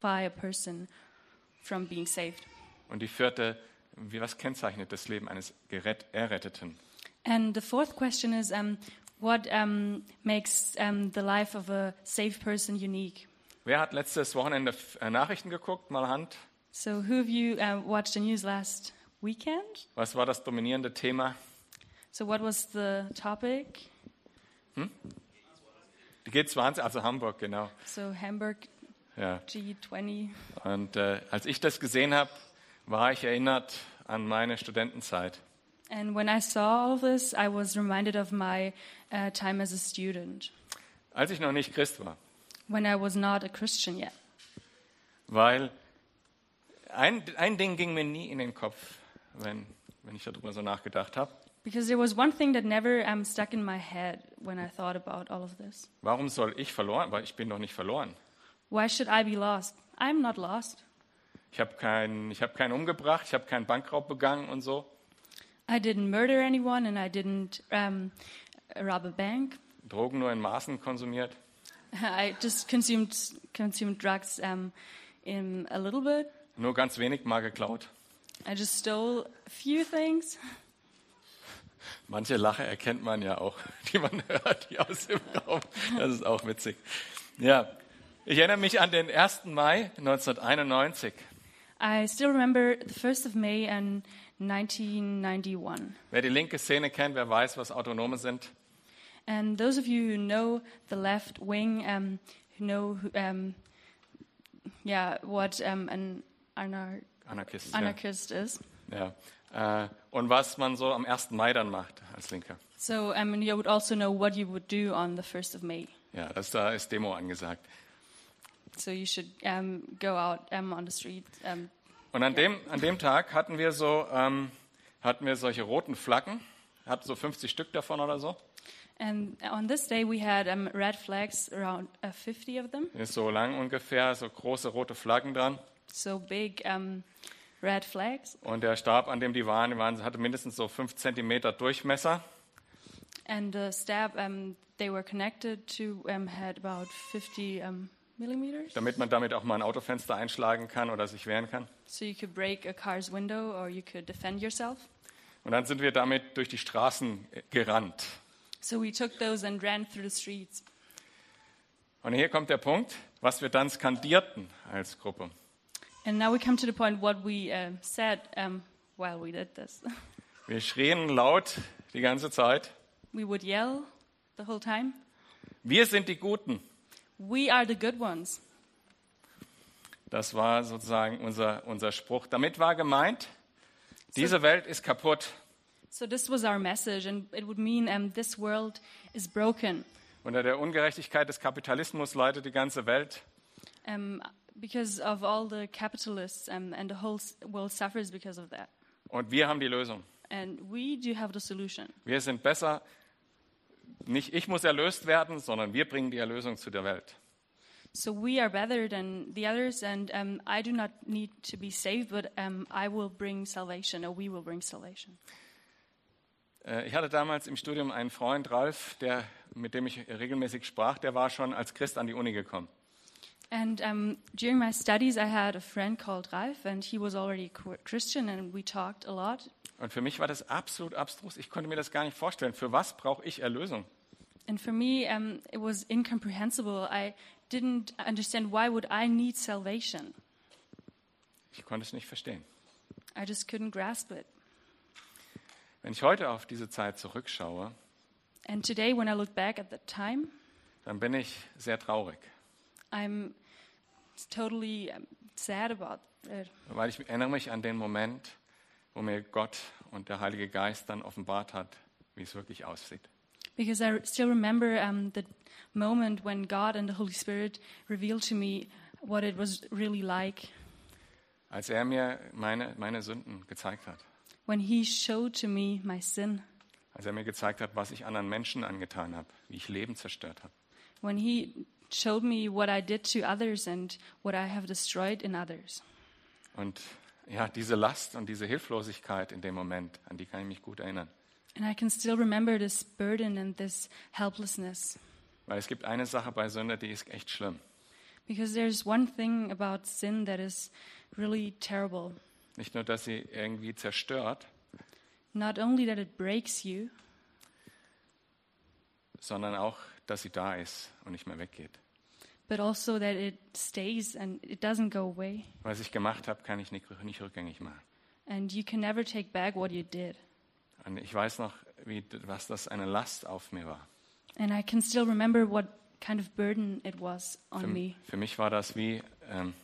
by a person from being saved. Und die vierte, wie, was kennzeichnet das Leben eines Gerett, Erretteten? And the fourth question is um, what um, makes um, the life of a saved person unique? Wer hat letztes Wochenende äh, Nachrichten geguckt? Mal Hand. So, who of you uh, watched the news last weekend? Was war das dominierende Thema? So, what was the topic? Die G20, also Hamburg, genau. So, Hamburg Ja. G20. Und äh, als ich das gesehen habe, war ich erinnert an meine Studentenzeit. And when I saw all this, I was reminded of my uh, time as a student Als ich noch nicht Christ war. when I was not a Christian yet. Weil ein, ein Ding ging mir nie in den Kopf, wenn, wenn ich darüber so nachgedacht habe. Because there was one thing that never um, stuck in my head when I thought about all of this. Warum soll ich verloren? Weil ich bin doch nicht verloren. Why should I be lost? I'm not lost. Ich habe keinen, ich habe keinen umgebracht, ich habe keinen Bankraub begangen und so. I didn't murder anyone and I didn't um, rob a bank. Drogen nur in Maßen konsumiert. I just consumed consumed drugs um, in a little bit. Nur ganz wenig mal geklaut. I just stole a few things. Manche Lache erkennt man ja auch, die man hört hier aus dem Raum. Das ist auch witzig. Ja, ich erinnere mich an den 1. Mai 1991. I still remember the 1st of May in 1991. Wer die linke Szene kennt, wer weiß, was Autonome sind. And those of you who know the left wing, um, who know, um, yeah, what um, an anar- Anarchisten. anarchist is. Ja. Ja. Äh, Und was man so am 1. Mai dann macht als Linker. So um, you would also know what you would do on the 1st of May. Ja, das, da ist Demo angesagt. So you should um, go out um, on the street. Um, Und an dem, an dem Tag hatten wir so, ähm, hatten wir solche roten Flaggen, hatten so 50 Stück davon oder so. and on this day, we had um, red flags, around uh, 50 of them. So lang ungefähr, so große rote Flaggen dran. So big um, red flags. Und der Stab, an dem die waren, die waren hatte mindestens so 5 Zentimeter Durchmesser. And the stab they were connected to had about 50 um, millimeters. damit man damit auch mal ein Autofenster einschlagen kann oder sich wehren kann. So you could break a car's window or you could defend yourself. Und dann sind wir damit durch die Straßen gerannt. So we took those and ran through the streets. Und hier kommt der Punkt, was wir dann skandierten als Gruppe. And now we come to the point what we uh, said um, while we did this. Wir schrien laut die ganze Zeit, we would yell the whole time. wir sind die Guten. We are the good ones. Das war sozusagen unser, unser Spruch. Damit war gemeint, diese Welt ist kaputt. So this was our message, and it would mean um, this world is broken Unter der Ungerechtigkeit des Kapitalismus leidet die ganze Welt. um, because of all the capitalists, um, and the whole world suffers because of that. Und wir haben die Lösung. And we do have the solution. Wir sind besser. Nicht ich muss erlöst werden, sondern wir bringen die Erlösung zu der Welt. So we are better than the others, and um, I do not need to be saved, but um, I will bring salvation, or we will bring salvation. Äh, Ich hatte damals im Studium einen Freund, Ralf, der, mit dem ich regelmäßig sprach, der war schon als Christ an die Uni gekommen. And um, during my studies, I had a friend called Ralf, and he was already a Christian, and we talked a lot. Und für mich war das absolut abstrus. Ich konnte mir das gar nicht vorstellen. Für was brauche ich Erlösung? And for me, um, it was incomprehensible. I didn't understand why would I need salvation. Ich konnte es nicht verstehen. I just couldn't grasp it. Wenn ich heute auf diese Zeit zurückschaue, And today, when I look back at that time, dann bin ich sehr traurig, I'm totally sad about it weil ich erinnere mich an den Moment, wo mir Gott und der Heilige Geist dann offenbart hat, wie es wirklich aussieht. because I still remember um, the moment when God and the Holy Spirit revealed to me what it was really like Als er mir meine, meine Sünden gezeigt hat. when He showed to me my sin, Als er mir gezeigt hat, was ich anderen Menschen angetan habe, wie ich Leben zerstört habe. when He showed me what I did to others and what I have destroyed in others. Und ja, diese Last und diese Hilflosigkeit in dem Moment, an die kann ich mich gut erinnern. And I can still remember this burden and this helplessness. Weil es gibt eine Sache bei Sünde, die ist echt schlimm. Because there's one thing about sin that is really terrible. Nicht nur, dass sie irgendwie zerstört, Not only that it breaks you, sondern auch, dass sie da ist und nicht mehr weggeht. But also that it stays and it doesn't go away. Was ich gemacht habe, kann ich nicht, nicht rückgängig machen. And you can never take back what you did. Und ich weiß noch, wie, was das eine Last auf mir war. And I can still remember what kind of burden it was on Für, me. für mich war das wie ähm,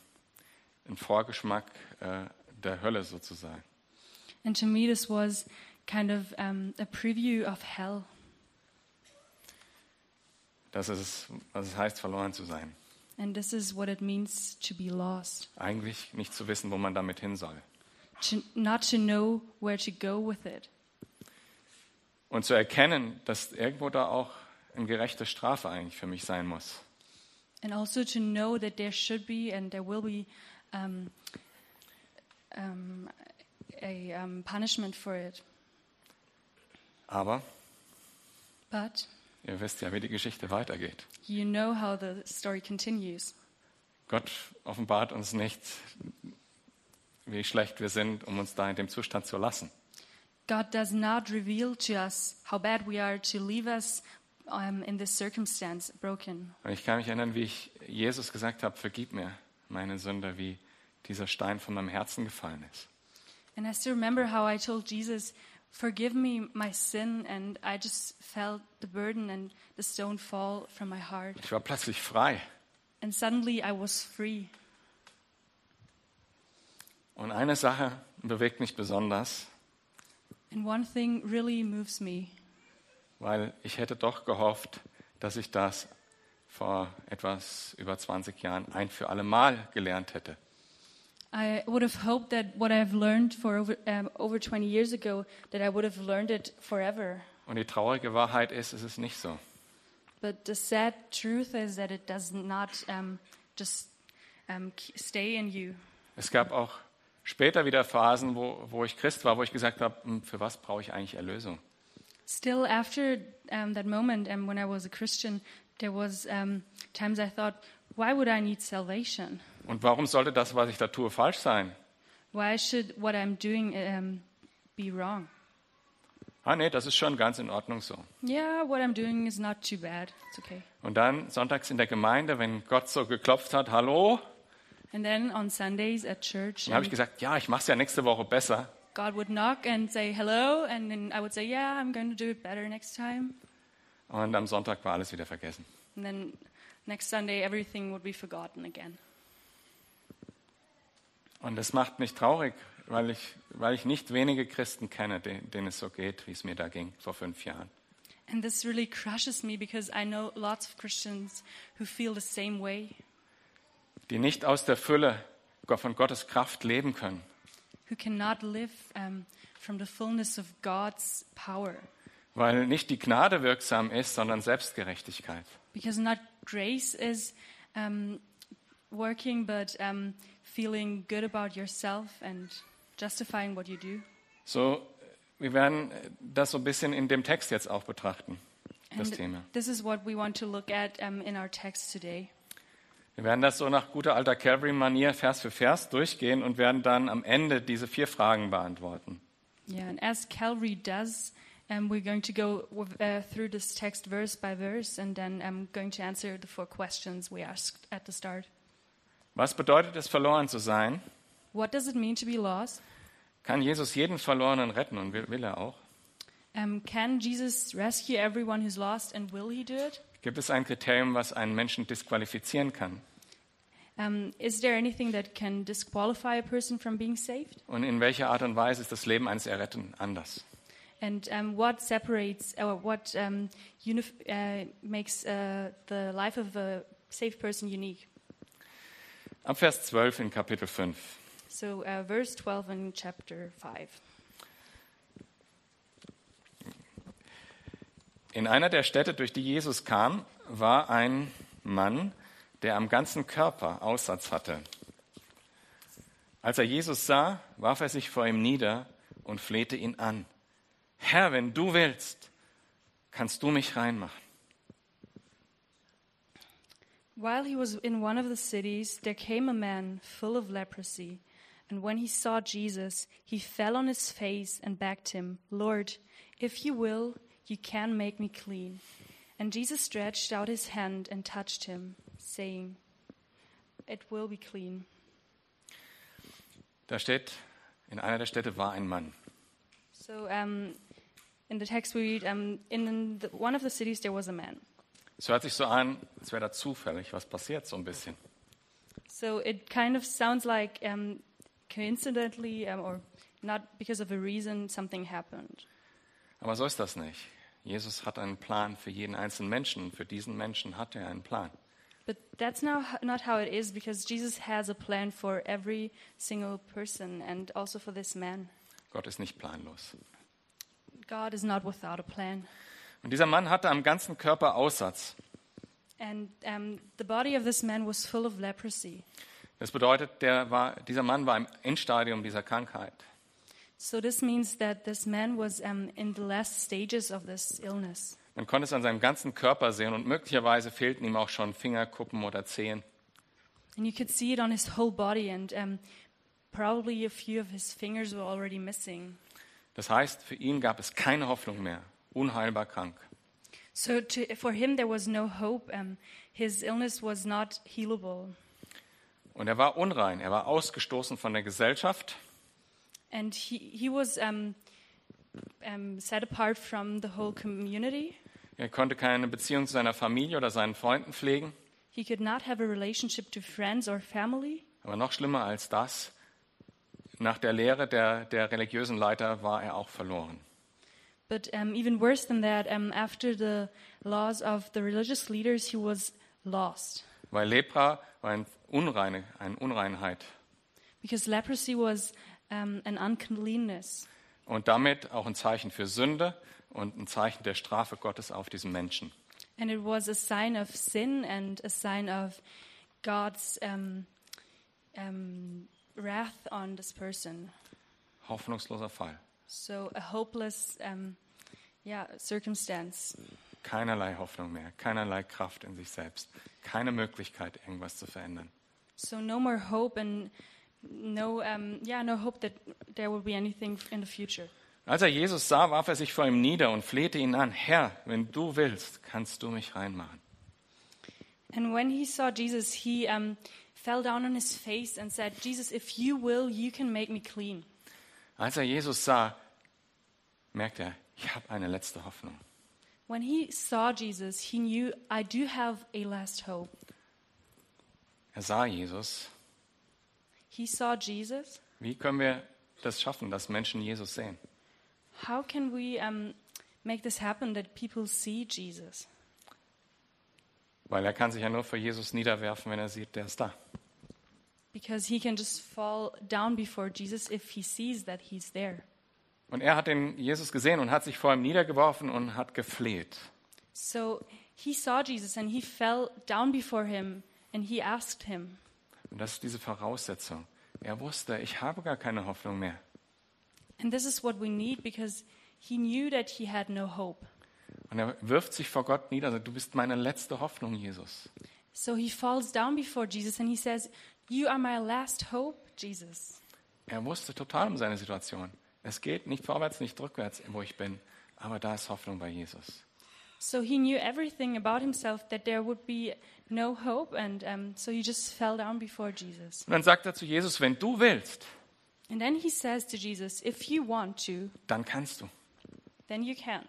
ein Vorgeschmack äh, der Hölle sozusagen. And to me, this was kind of um, a preview of hell. Das ist, was es heißt, verloren zu sein. And this is what it means to be lost. Eigentlich nicht zu wissen, wo man damit hin soll. To, not to know where to go with it. Und zu erkennen, dass irgendwo da auch eine gerechte Strafe eigentlich für mich sein muss. And also to know that there should be and there will be um, um, a um, punishment for it. Aber But ihr wisst ja, wie die Geschichte weitergeht. you know how the story continues. Gott offenbart uns nicht, wie schlecht wir sind, um uns da in dem Zustand zu lassen. God does not reveal to us how bad we are to leave us um, in this circumstance broken. Und ich kann mich erinnern, wie ich Jesus gesagt habe, vergib mir meine Sünde, wie dieser Stein von meinem Herzen gefallen ist. And I still remember how I told Jesus, Forgive me my sin, and I just felt the burden and the stone fall from my heart. Ich war plötzlich frei. And suddenly I was free. Und eine Sache bewegt mich besonders, And one thing really moves me weil ich hätte doch gehofft, dass ich das vor etwas über 20 Jahren ein für alle Mal gelernt hätte. I would have hoped that what I've learned for over, um, over 20 years ago, that I would have learned it forever. Und die traurige Wahrheit ist, es ist nicht so. But the sad truth is that it does not um, just um, stay in you. Es gab auch später wieder Phasen, wo, wo ich Christ war, wo ich gesagt habe, "Hm, für was brauche ich eigentlich Erlösung? Still, after um, that moment, and when I was a Christian, there was um, times I thought, why would I need salvation? Und warum sollte das, was ich da tue, falsch sein? Why should what I'm doing um, be wrong? Ah, nee, das ist schon ganz in Ordnung so. Yeah, what I'm doing is not too bad. It's okay. Und dann sonntags in der Gemeinde, wenn Gott so geklopft hat, hallo, And then on Sundays at church, dann habe ich gesagt, ja, ich mache es ja nächste Woche besser. God would knock and say hello, and then I would say, yeah, I'm going to do it better next time. Und am Sonntag war alles wieder vergessen. And then next Sunday, everything would be forgotten again. Und das macht mich traurig, weil ich, weil ich nicht wenige Christen kenne, denen, es so geht, wie es mir da ging vor fünf Jahren. And this really crushes me because I know lots of Christians who feel the same way, Die nicht aus der Fülle von Gottes Kraft leben können. who cannot live um, from the fullness of God's power. Weil nicht die Gnade wirksam ist, sondern Selbstgerechtigkeit. Because not grace is um, working, but um, feeling good about yourself and justifying what you do. So, wir werden das so ein bisschen in dem Text jetzt auch betrachten, das And Thema. this is what we want to look at um, in our text today. Wir werden das so nach guter alter Calvary-Manier Vers für Vers durchgehen und werden dann am Ende diese vier Fragen beantworten. Yeah, and as Calvary does, um, we're going to go with, uh, through this text verse by verse, and then I'm going to answer the four questions we asked at the start. Was bedeutet es, verloren zu sein? What does it mean to be lost? Kann Jesus jeden Verlorenen retten und will, will er auch? Um, can Jesus rescue everyone who's lost, and will he do it? Gibt es ein Kriterium, was einen Menschen disqualifizieren kann? Um, is there anything that can disqualify a person from being saved? Und in welcher Art und Weise ist das Leben eines Erretteten anders? And um, what separates, or what um, uh, makes uh, the life of a saved person unique? Ab Vers 12 in Kapitel 5. So, uh, verse 12 in chapter 5. In einer der Städte, durch die Jesus kam, war ein Mann, der am ganzen Körper Aussatz hatte. Als er Jesus sah, warf er sich vor ihm nieder und flehte ihn an. Herr, wenn du willst, kannst du mich reinmachen. While he was in one of the cities, there came a man full of leprosy. And when he saw Jesus, he fell on his face and begged him, Lord, if you will, you can make me clean. And Jesus stretched out his hand and touched him, saying, It will be clean. Da steht, in einer der Städte war ein Mann. So um, in the text we read, um, in the, one of the cities there was a man. Es hört sich so an, als wäre da zufällig was passiert, so ein bisschen. So it kind of sounds like um, coincidentally um, or not because of a reason something happened. Aber so ist das nicht. Jesus hat einen Plan für jeden einzelnen Menschen für diesen Menschen hat er einen Plan. But that's now not how it is because Jesus has a plan for every single person and also for this man. Gott ist nicht planlos. God is not without a plan. Und dieser Mann hatte am ganzen Körper Aussatz. And um, the body of this man was full of leprosy. Das bedeutet, war, dieser Mann war im Endstadium dieser Krankheit. So this means that this man was um, in the last stages of this illness. Man konnte es an seinem ganzen Körper sehen und möglicherweise fehlten ihm auch schon Fingerkuppen oder Zehen. And you could see it on his whole body, and um, probably a few of his fingers were already missing. Das heißt, für ihn gab es keine Hoffnung mehr, unheilbar krank. So to, for him, there was no hope. Um, his illness was not healable. Und er war unrein, er war ausgestoßen von der Gesellschaft. And he, he was um, um, set apart from the whole community. Er konnte keine Beziehung zu seiner Familie oder seinen Freunden pflegen. He could not have a relationship to friends or family. Aber noch schlimmer als das, nach der Lehre der, der religiösen Leiter war er auch verloren. But um, even worse than that, um, after the laws of the religious leaders, he was lost. Weil Lepra war ein Unreine, eine Unreinheit Because leprosy was um, an uncleanness. und damit auch ein Zeichen für Sünde und ein Zeichen der Strafe Gottes auf diesen Menschen. And it was a sign of sin and a sign of God's um, um, wrath on this person. Hoffnungsloser Fall. So a hopeless um, yeah, circumstance. Keinerlei Hoffnung mehr, keinerlei Kraft in sich selbst, keine Möglichkeit, irgendwas zu verändern. So no more hope and no, um, yeah, no hope that there will be anything in the future. Als er Jesus sah, warf er sich vor ihm nieder und flehte ihn an, Herr, wenn du willst, kannst du mich reinmachen. And when he saw Jesus, he um, fell down on his face and said, Jesus, if you will, you can make me clean. Als er Jesus sah, merkte er, ich habe eine letzte Hoffnung. When he saw Jesus, he knew, I do have a last hope. Er sah Jesus. He saw Jesus. Wie können wir das schaffen, dass Menschen Jesus sehen? How can we um, make this happen that people see Jesus? Weil er kann sich ja nur vor Jesus niederwerfen, wenn er sieht, der ist da. Because he can just fall down before Jesus if he sees that he's there. Und er hat den Jesus gesehen und hat sich vor ihm niedergeworfen und hat gefleht. So he saw Jesus and he fell down before him and he asked him. Und das ist diese Voraussetzung. Er wusste, ich habe gar keine Hoffnung mehr. And this is what we need because he knew that he had no hope. Und er wirft sich vor Gott nieder und sagt, du bist meine letzte Hoffnung, Jesus. So he falls down before Jesus and he says, You are my last hope, Jesus. Er wusste total um seine Situation. Es geht nicht vorwärts, nicht rückwärts, wo ich bin. Aber da ist Hoffnung bei Jesus. So he knew everything about himself that there would be no hope, and um, so he just fell down before Jesus. Und dann sagt er zu Jesus, wenn du willst, And then he says to Jesus, If you want to, dann kannst du. then you can.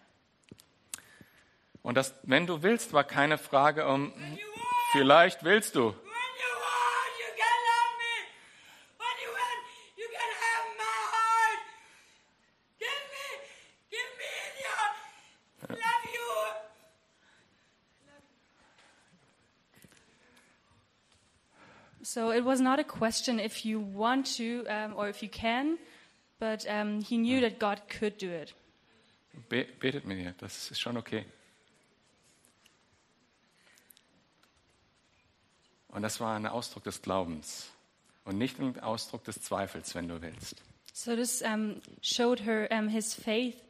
Und das, wenn du willst, war keine Frage um, vielleicht willst du. So it was not a question if you want to um, or if you can, but um, he knew that God could do it. Be betet mit ihr, das ist schon okay. Und das war ein Ausdruck des Glaubens und nicht ein Ausdruck des Zweifels, wenn du willst. So this um, showed her um, his faith.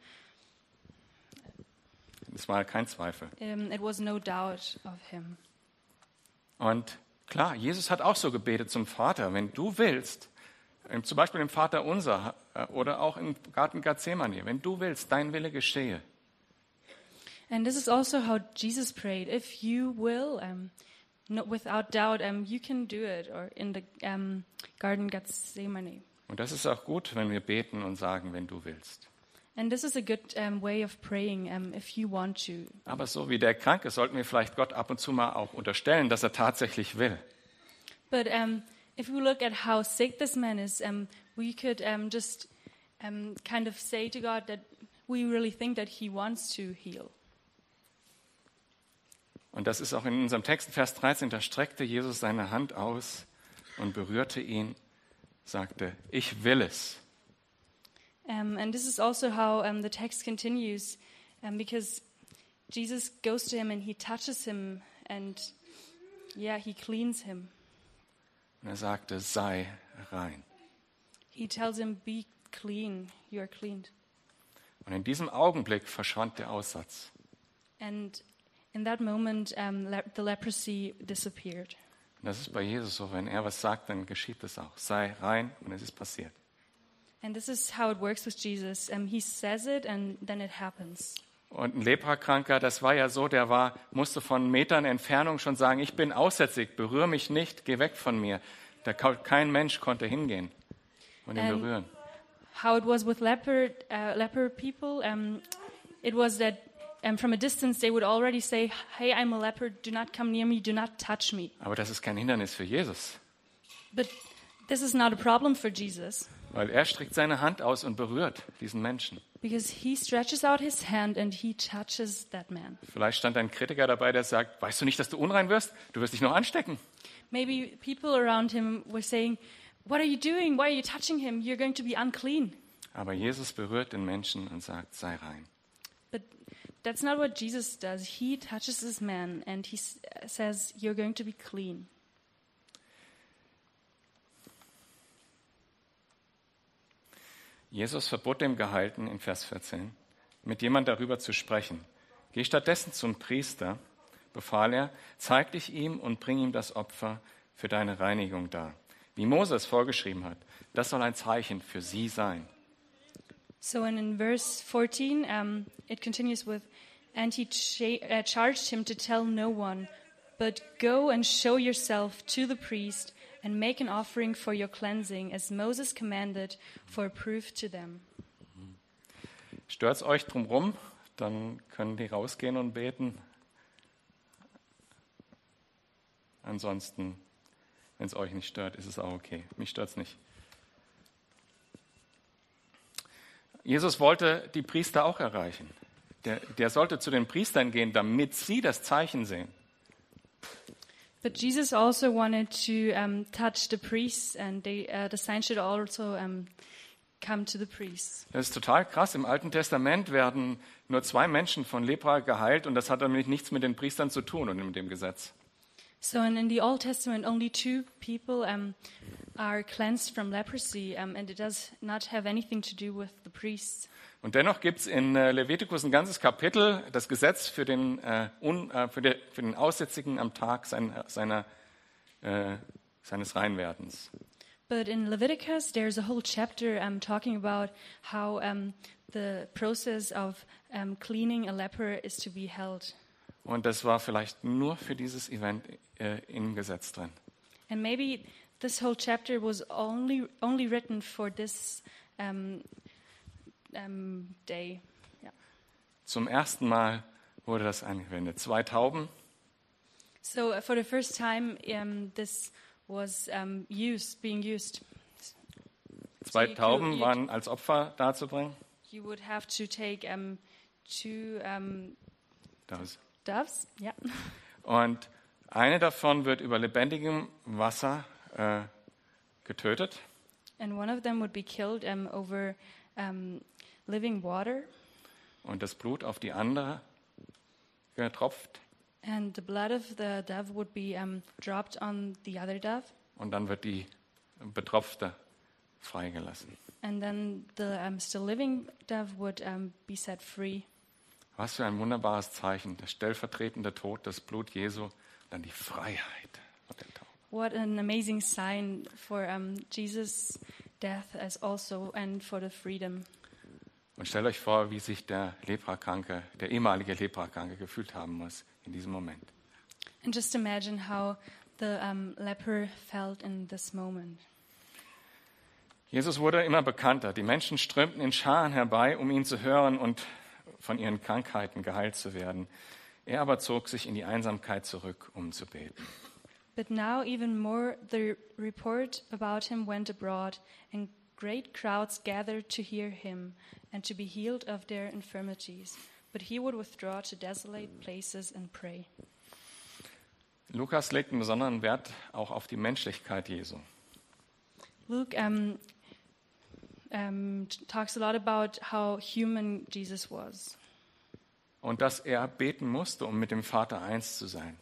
Das war kein Zweifel. Um, it was no doubt of him. Und klar, Jesus hat auch so gebetet zum Vater, wenn du willst, zum Beispiel im Vater unser äh, oder auch im Garten Gethsemane, wenn du willst, dein Wille geschehe. And this is also how Jesus prayed. If you will, um, no, without doubt, um, you can do it. Or in the um, Garden Gethsemane. Und das ist auch gut, wenn wir beten und sagen, wenn du willst. And this is a good um, way of praying um, if you want to. Aber so wie der Kranke sollten wir vielleicht Gott ab und zu mal auch unterstellen, dass er tatsächlich will. But um, if we look at how sick this man is, um, we could um, just um, kind of say to God that we really think that he wants to heal. Und das ist auch in unserem Text, Vers 13, da streckte Jesus seine Hand aus und berührte ihn, sagte, ich will es. Um, and this is also how um, the text continues, um, because Jesus goes to him and he touches him, and yeah, he cleans him. Und er sagte, sei rein. He tells him, "Be clean. You are cleaned." Und in diesem Augenblick verschwand der Aussatz. And in that moment, le- the leprosy disappeared. Und das ist bei Jesus so, wenn er was sagt, dann geschieht es auch. Sei rein und es ist passiert. And this is how it works with Jesus. Um, he says it, and then it happens. Und ein Leprakranker, das war ja so, der war, musste von Metern Entfernung schon sagen, ich bin aussätzig, berühre mich nicht, geh weg von mir. Da, kein Mensch konnte hingehen und ihn Ähm, berühren. How it was with leper uh, leper people, um, it was that um, from a distance they would already say, "Hey, I'm a leper. Do not come near me. Do not touch me." Aber das ist kein Hindernis für Jesus, But this is not a problem for Jesus weil er streckt seine Hand aus und berührt diesen Menschen. because he stretches out his hand and he touches that man. Vielleicht stand ein Kritiker dabei, der sagt, weißt du nicht, dass du unrein wirst? Du wirst dich noch anstecken. Maybe people around him were saying, "What are you doing? Why are you touching him? You're going to be unclean." Aber Jesus berührt den Menschen und sagt, sei rein. But that's not what Jesus does. He touches this man and he says, You're going to be clean. Jesus verbot dem Gehalten in Vers 14, mit jemand darüber zu sprechen. Geh stattdessen zum Priester, befahl er, zeig dich ihm und bring ihm das Opfer für deine Reinigung dar. Wie Moses vorgeschrieben hat, das soll ein Zeichen für sie sein. So, and in verse 14, um, it continues with, And he cha- uh, charged him to tell no one, but go and show yourself to the priest and make an offering for your cleansing, as Moses commanded, for a proof to them. Stört's euch drumrum, dann können die rausgehen und beten. Ansonsten, wenn es euch nicht stört, ist es auch okay. Mich stört's nicht. Jesus wollte die Priester auch erreichen. Der, der sollte zu den Priestern gehen, damit sie das Zeichen sehen. But Jesus also wanted to um, touch the priests, and they, uh, the sign should also um, come to the priests. Das ist total krass. Im Alten Testament werden nur zwei Menschen von Lepra geheilt und das hat nämlich nichts mit den Priestern zu tun und mit dem Gesetz. So, and in the Old Testament, only two people um, are cleansed from leprosy, um, and it does not have anything to do with the priests. Und dennoch gibt es in äh, Levitikus ein ganzes Kapitel, das Gesetz für den, äh, un, äh, für, de, für den Aussätzigen am Tag sein, seiner, äh, seines Reinwerdens. But in Leviticus, there's a whole chapter um, talking about how um, the process of um, cleaning a leper is to be held. Und das war vielleicht nur für dieses Event äh, im Gesetz drin. And maybe this whole chapter was only only written for this um, um, day. Yeah. Zum ersten Mal wurde das angewendet. Zwei Tauben, So uh, for the first time, um, this was um, used, being used. zwei could- Tauben you- waren als Opfer darzubringen. You would have to take um, two um, Das. doves. Yeah. Und eine davon wird über lebendigem Wasser äh, getötet. And one of them would be killed um, over um, living water, und das Blut auf die andere getropft and the blood of the dove would be um, dropped on the other dove, und dann wird die Betropfte freigelassen. and then the um, still living dove would um, be set free. Was für ein wunderbares Zeichen. Der stellvertretende Tod, das Blut Jesu, dann die Freiheit. What an amazing sign for um, Jesus' death as also and for the freedom. Und stellt euch vor, wie sich der Leprakranke, der ehemalige Leprakranke gefühlt haben muss in diesem Moment. And just imagine how the um, leper felt in this moment. Jesus wurde immer bekannter. Die Menschen strömten in Scharen herbei, um ihn zu hören und von ihren Krankheiten geheilt zu werden. Er aber zog sich in die Einsamkeit zurück, um zu beten. But now even more the report about him went abroad, and great crowds gathered to hear him and to be healed of their infirmities. But he would withdraw to desolate places and pray. Lukas legt einen besonderen Wert auch auf die Menschlichkeit Jesu. Luke um, um, talks a lot about how human Jesus was, Und dass er beten musste, um mit dem Vater eins zu sein.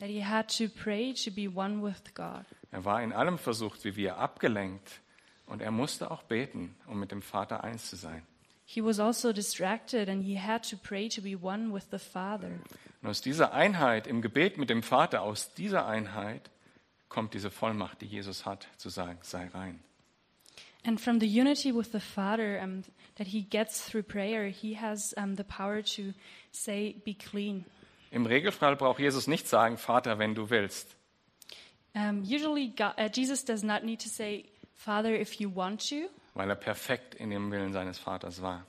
That he had to pray to be one with God. Er war in allem versucht, wie wir, abgelenkt. Und er musste auch beten, um mit dem Vater eins zu sein. He was also distracted and he had to pray to be one with the Father. Und aus dieser Einheit im Gebet mit dem Vater, aus dieser Einheit kommt diese Vollmacht, die Jesus hat, zu sagen, sei rein. And from the unity with the Father um, that he gets through prayer, he has um, the power to say, Be clean. Im Regelfall braucht Jesus nicht sagen, Vater, wenn du willst. Um, usually, God, uh, Jesus does not need to say, Father, if you want to, weil er perfekt in dem Willen seines Vaters war.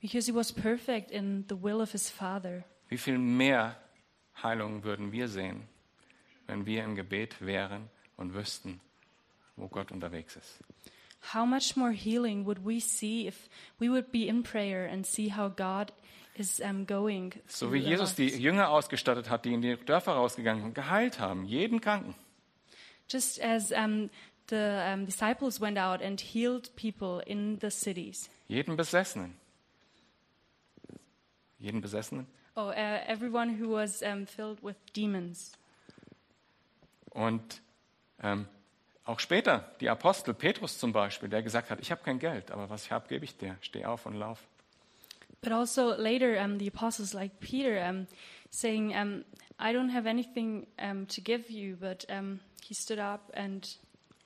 because he was perfect in the will of his Father. Wie viel mehr Heilung würden wir sehen, wenn wir im Gebet wären und wüssten, wo Gott unterwegs ist. How much more healing would we see if we would be in prayer and see how God is um, going? So wie Jesus die? Jünger ausgestattet hat, die in die Dörfer rausgegangen und geheilt haben, jeden Kranken. Just as um, the um, disciples went out and healed people in the cities. Jeden Besessenen. Jeden Besessenen. Oh, uh, everyone who was um, filled with demons. Und ähm, auch später, die Apostel, Petrus zum Beispiel, der gesagt hat, ich habe kein Geld, aber was ich habe, gebe ich dir. Steh auf und lauf. But also later, um, the apostles like Peter um, saying, um, I don't have anything um, to give you, but um, he stood up and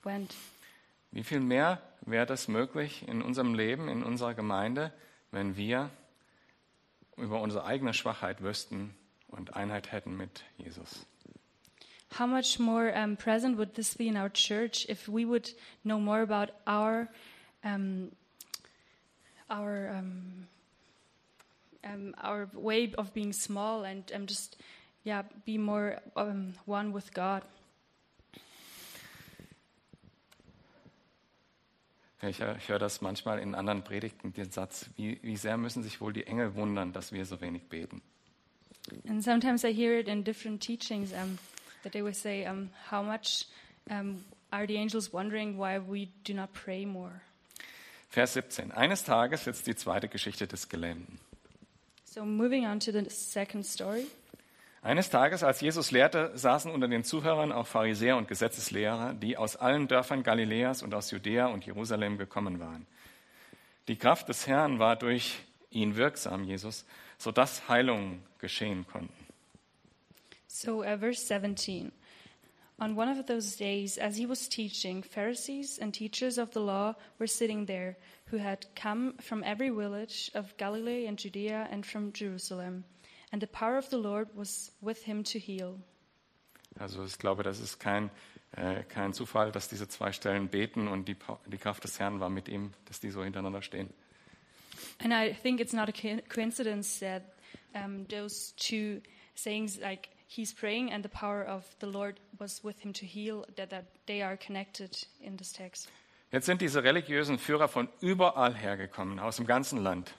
went. Wie viel mehr wäre das möglich in unserem Leben, in unserer Gemeinde, wenn wir über unsere eigene Schwachheit wüssten und Einheit hätten mit Jesus? How much more um, present would this be in our church if we would know more about our um, our um, our way of being small and um, just yeah be more um, one with God. Ja, Ich, höre das manchmal in anderen Predigten, den Satz, wie, wie sehr müssen sich wohl die Engel wundern, dass wir so wenig beten. And sometimes I hear it in different teachings um, that they would say, um, "How much um, are the angels wondering why we do not pray more?" Vers 17. Eines Tages jetzt die zweite Geschichte des Gelähmten. So moving on to the second story. Eines Tages, als Jesus lehrte, saßen unter den Zuhörern auch Pharisäer und Gesetzeslehrer, die aus allen Dörfern Galiläas und aus Judäa und Jerusalem gekommen waren. Die Kraft des Herrn war durch ihn wirksam, Jesus, sodass Heilungen geschehen konnten. So, uh, verse 17. On one of those days, as he was teaching, Pharisees and teachers of the law were sitting there, who had come from every village of Galilee and Judea and from Jerusalem. And the power of the Lord was with him to heal. Also ich glaube, das ist kein, äh, kein Zufall, dass diese zwei Stellen beten und die, die Kraft des Herrn war mit ihm, dass die so hintereinander stehen. And I think it's not a coincidence that um, those two sayings, like he's praying and the power of the Lord was with him to heal, that, that they are connected in this text. Jetzt sind diese religiösen Führer von überall hergekommen, aus dem ganzen Land.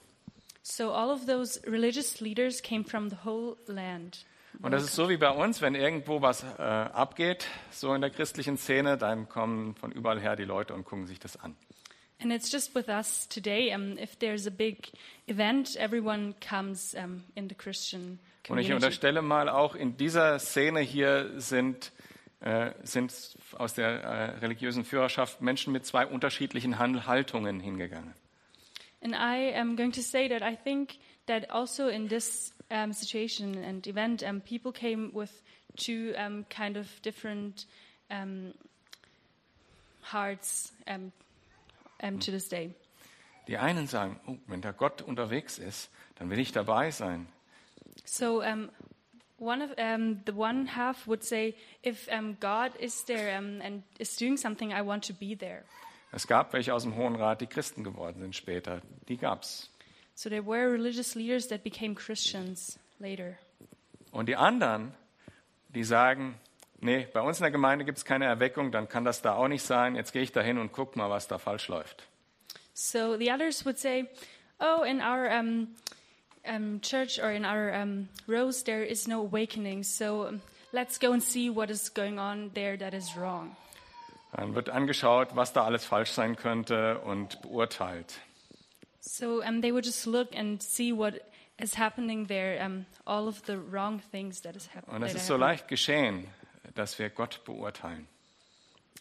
So all of those religious leaders came from the whole land. Und das ist so wie bei uns, wenn irgendwo was äh, abgeht, so in der christlichen Szene, dann kommen von überall her die Leute und gucken sich das an. And it's just with us today. Um, if there's a big event, everyone comes um, in the Christian Und ich community. unterstelle mal, auch in dieser Szene hier sind, sind aus der äh, religiösen Führerschaft Menschen mit zwei unterschiedlichen Haltungen hingegangen. And I am going to say that I think that also in this um, situation and event, um, people came with two um, kind of different um, hearts to this day. Die einen sagen, oh, wenn da Gott unterwegs ist, dann will ich dabei sein. So um, one of um, the one half would say, if um, God is there um, and is doing something, I want to be there. Es gab welche aus dem Hohen Rat, die Christen geworden sind später. Die gab's. So there were religious leaders that became Christians later. Und die anderen, die sagen, nee, bei uns in der Gemeinde gibt es keine Erweckung, dann kann das da auch nicht sein. Jetzt gehe ich da hin und guck mal, was da falsch läuft. So the others would say, "Oh, in our um, um, church or in our um, rows, there is no awakening. So um, let's go and see what is going on there that is wrong." Dann wird angeschaut, was da alles falsch sein könnte und beurteilt. So um, they would just look and see what is happening there, um, all of the wrong things that is happening. Und es ist so leicht geschehen, dass wir Gott beurteilen.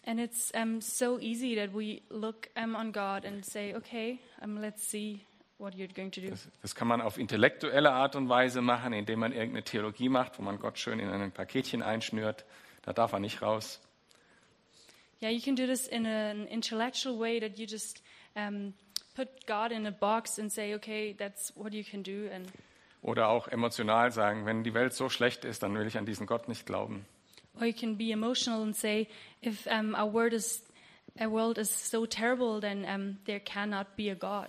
And it's um, so easy that we look um, on God and say, "Okay, um, let's see what you're going to do." Das, das kann man auf intellektuelle Art und Weise machen, indem man irgendeine Theologie macht, wo man Gott schön in ein Paketchen einschnürt. Da darf er nicht raus. Yeah, you can do this in a- an intellectual way that you just um, put God in a box and say, okay, that's what you can do. And Oder auch emotional sagen, wenn die Welt so schlecht ist, dann will ich an diesen Gott nicht glauben. or you can be emotional and say, if um, our word is, our world is so terrible, then um, there cannot be a God.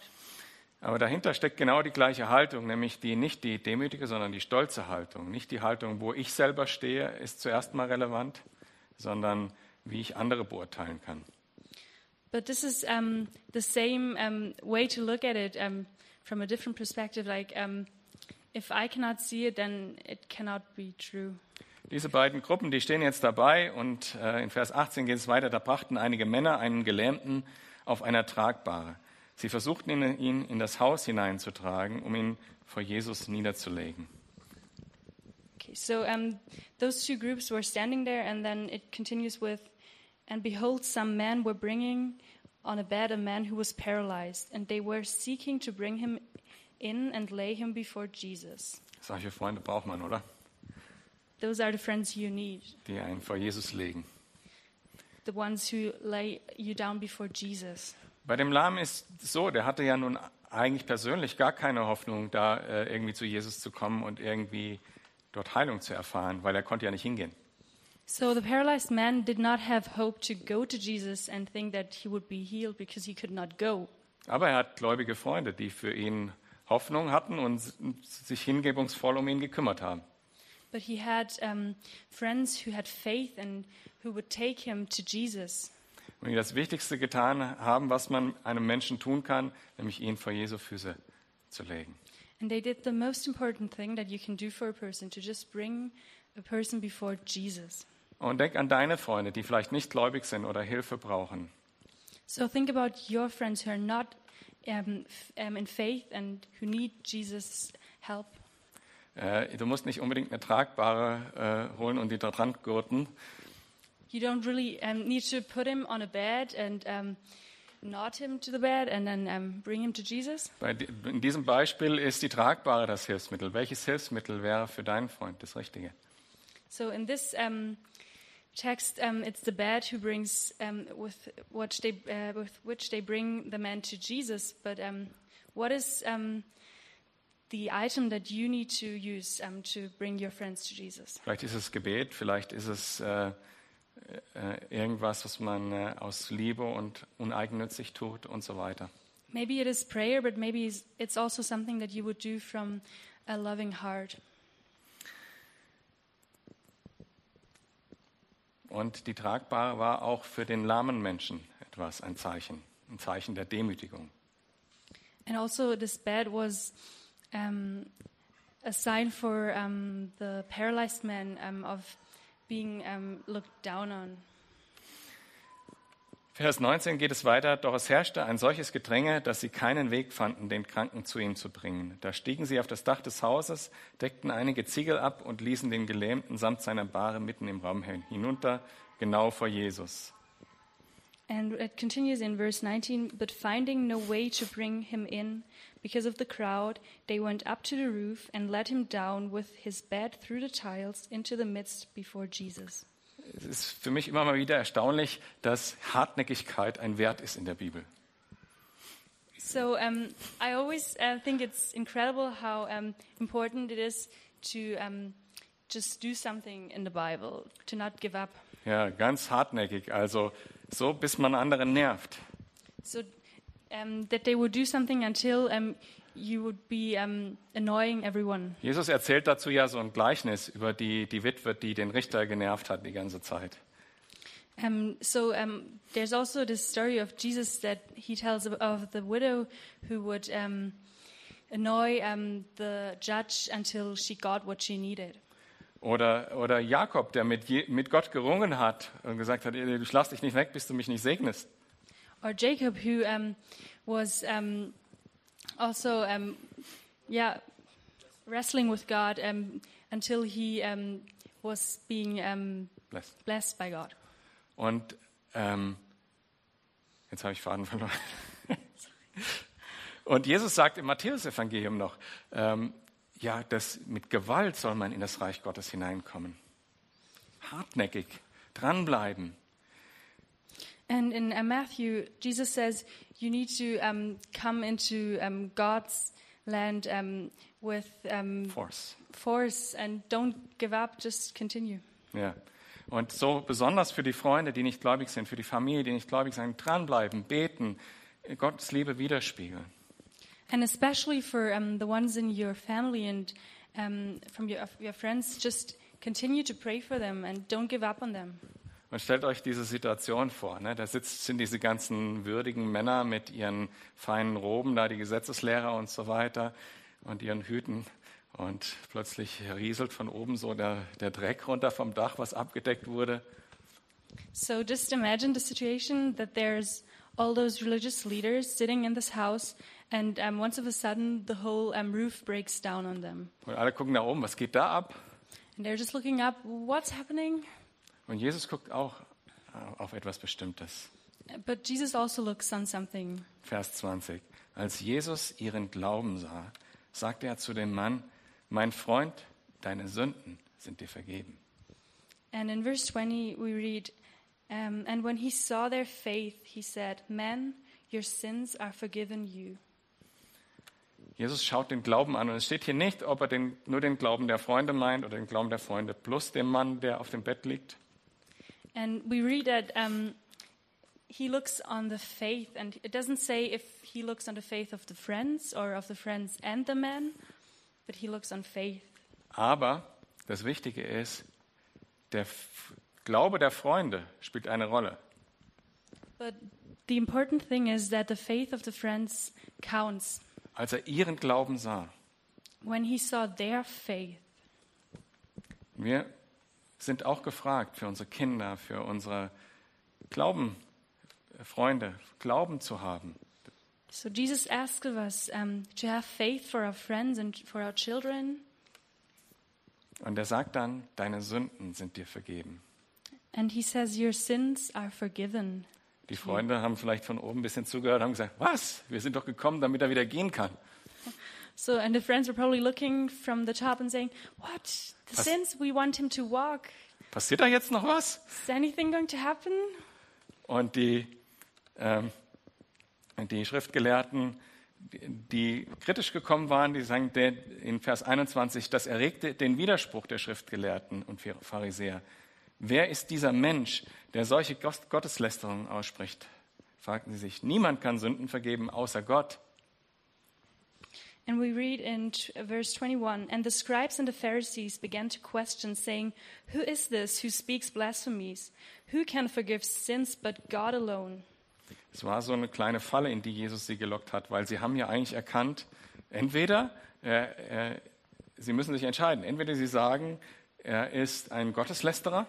Aber dahinter steckt genau die gleiche Haltung, nämlich die nicht die demütige, sondern die stolze Haltung. Nicht die Haltung, wo ich selber stehe, ist zuerst mal relevant, sondern wie ich andere beurteilen kann. But this is um, the same um, way to look at it um, from a different perspective. Like, if I cannot see it, then it cannot be true. Diese beiden Gruppen, die stehen jetzt dabei und äh, in Vers 18 geht es weiter. Da brachten einige Männer einen Gelähmten auf einer Tragbare. Sie versuchten ihn, in das Haus hineinzutragen, um ihn vor Jesus niederzulegen. Okay, so um, those two groups were standing there, and then it continues with, and behold, some men were bringing on a bed a man who was paralyzed, and they were seeking to bring him in and lay him before Jesus. Solche Freunde braucht man, oder? Those are the friends you need, Die einen vor Jesus legen. the ones who lay you down before Jesus. Bei dem Lahmen ist es so, der hatte ja nun eigentlich persönlich gar keine Hoffnung, da äh, irgendwie zu Jesus zu kommen und irgendwie dort Heilung zu erfahren, weil er konnte ja nicht hingehen. So the paralyzed man did not have hope to go to Jesus and think that he would be healed because he could not go. Aber er hat gläubige Freunde, die für ihn Hoffnung hatten und sich hingebungsvoll um ihn gekümmert haben. But he had um, friends who had faith and who would take him to Jesus. Und die das Wichtigste getan haben, was man einem Menschen tun kann, nämlich ihn vor Jesu Füße zu legen. And they did the most important thing that you can do for a person to just bring a person before Jesus. Und denk an deine Freunde, die vielleicht nicht gläubig sind oder Hilfe brauchen. So think about your friends who are not um, um, in faith and who need Jesus' help. Äh, du musst nicht unbedingt eine tragbare äh, holen und die da dran gurten, You don't really um, need to put him on a bed and um, knot him to the bed and then um, bring him to Jesus. In diesem Beispiel ist die Tragbare das Hilfsmittel. Welches Hilfsmittel wäre für deinen Freund das Richtige? So in this um, text, um, it's the bed who brings um, with which they uh, with which they bring the man to Jesus. But um, what is um, the item that you need to use um, to bring your friends to Jesus? Vielleicht ist es Gebet, vielleicht ist es äh, irgendwas, was man äh, aus Liebe und uneigennützig tut und so weiter. Maybe it is prayer, but maybe it's- it's also something that you would do from a loving heart. Und die Tragbare war auch für den lahmen Menschen etwas, ein Zeichen, ein Zeichen der Demütigung. And also, this bed was um, a sign for um, the paralyzed man um, of being um, looked down on. Vers 19 geht es weiter, doch es herrschte ein solches Gedränge, dass sie keinen Weg fanden, den Kranken zu ihm zu bringen. Da stiegen sie auf das Dach des Hauses, deckten einige Ziegel ab und ließen den Gelähmten samt seiner Bahre mitten im Raum hinunter, genau vor Jesus. And it continues in verse 19 But finding no way to bring him in because of the crowd, they went up to the roof and let him down with his bed through the tiles into the midst before Jesus. es ist für mich immer mal wieder erstaunlich, dass Hartnäckigkeit ein Wert ist in der Bibel. So um, I always uh, think it's incredible how um, important it is to um, just do something in the Bible, to not give up. Ja, ganz hartnäckig, also so, bis man anderen nervt. So um, that they would do something until um, you would be um, annoying everyone. Jesus erzählt dazu ja so ein Gleichnis über die, die Witwe, die den Richter genervt hat die ganze Zeit. Um, so um, there's also this story of Jesus that he tells of, the widow who would um, annoy um, the judge until she got what she needed. Oder, oder Jakob, der mit, mit Gott gerungen hat und gesagt hat, du schlafst dich nicht weg, bis du mich nicht segnest. Or Jacob, who um, was um, also, um, yeah, wrestling with God um, until he um, was being um, Blessed. blessed by God. Und ähm, jetzt habe ich Faden verloren. Und Jesus sagt im Matthäusevangelium noch, ähm, ja, dass mit Gewalt soll man in das Reich Gottes hineinkommen. Hartnäckig, dranbleiben. And in uh, Matthew, Jesus says you need to um, come into um, God's land um, with um, Force. force and don't give up, just continue. Ja. Und so besonders für die Freunde, die nicht gläubig sind, für die Familie, die nicht gläubig sind, dranbleiben, beten, Gottes Liebe widerspiegeln. And especially for um, the ones in your family and um, from your, your friends, just continue to pray for them and don't give up on them. Und stellt euch diese Situation vor. Ne? Da sitzt, sind diese ganzen würdigen Männer mit ihren feinen Roben, da die Gesetzeslehrer und so weiter und ihren Hüten. Und plötzlich rieselt von oben so der, der Dreck runter vom Dach, was abgedeckt wurde. So just imagine the situation that there's all those religious leaders sitting in this house, and um, once of a sudden the whole um, roof breaks down on them. Und alle gucken da oben, was geht da ab? And they're just looking up, what's happening? Und Jesus guckt auch äh, auf etwas Bestimmtes. But Jesus also looks on something. Vers 20. Als Jesus ihren Glauben sah, sagte er zu dem Mann, mein Freund, deine Sünden sind dir vergeben. And in verse 20, we read, um, And when he saw their faith, he said, Man, your sins are forgiven you. Jesus schaut den Glauben an und es steht hier nicht, ob er den, nur den Glauben der Freunde meint oder den Glauben der Freunde plus dem Mann, der auf dem Bett liegt. And we read that um, he looks on the faith, and it doesn't say if he looks on the faith of the friends or of the friends and the man, but he looks on faith. Aber das Wichtige ist, der Glaube der Freunde spielt eine Rolle. But the important thing is that the faith of the friends counts. Als er ihren Glauben sah, When he saw their faith, wir sind auch gefragt für unsere Kinder, für unsere Glauben, Freunde, Glauben zu haben. so Jesus asked of us um, to have faith for our friends and for our children. Und er sagt dann, deine Sünden sind dir vergeben. And he says, Your sins are forgiven. Die Freunde haben vielleicht von oben ein bisschen zugehört und haben gesagt, was? Wir sind doch gekommen, damit er wieder gehen kann. So, and the friends were probably looking from the top and saying, What? The Was- sins? We want him to walk. Passiert da jetzt noch was? Is anything going to happen? Und die, ähm, die Schriftgelehrten, die, kritisch gekommen waren, die sagen der, in Vers 21, das erregte den Widerspruch der Schriftgelehrten und Pharisäer. Wer ist dieser Mensch, der solche Gott- Gotteslästerungen ausspricht? Fragten sie sich. Niemand kann Sünden vergeben außer Gott. And we read in verse 21 And the scribes and the Pharisees began to question, saying, Who is this who speaks blasphemies? Who can forgive sins but God alone? Es war so eine kleine Falle, in die Jesus sie gelockt hat, weil sie haben ja eigentlich erkannt, entweder äh, äh, sie müssen sich entscheiden, entweder sie sagen, er ist ein Gotteslästerer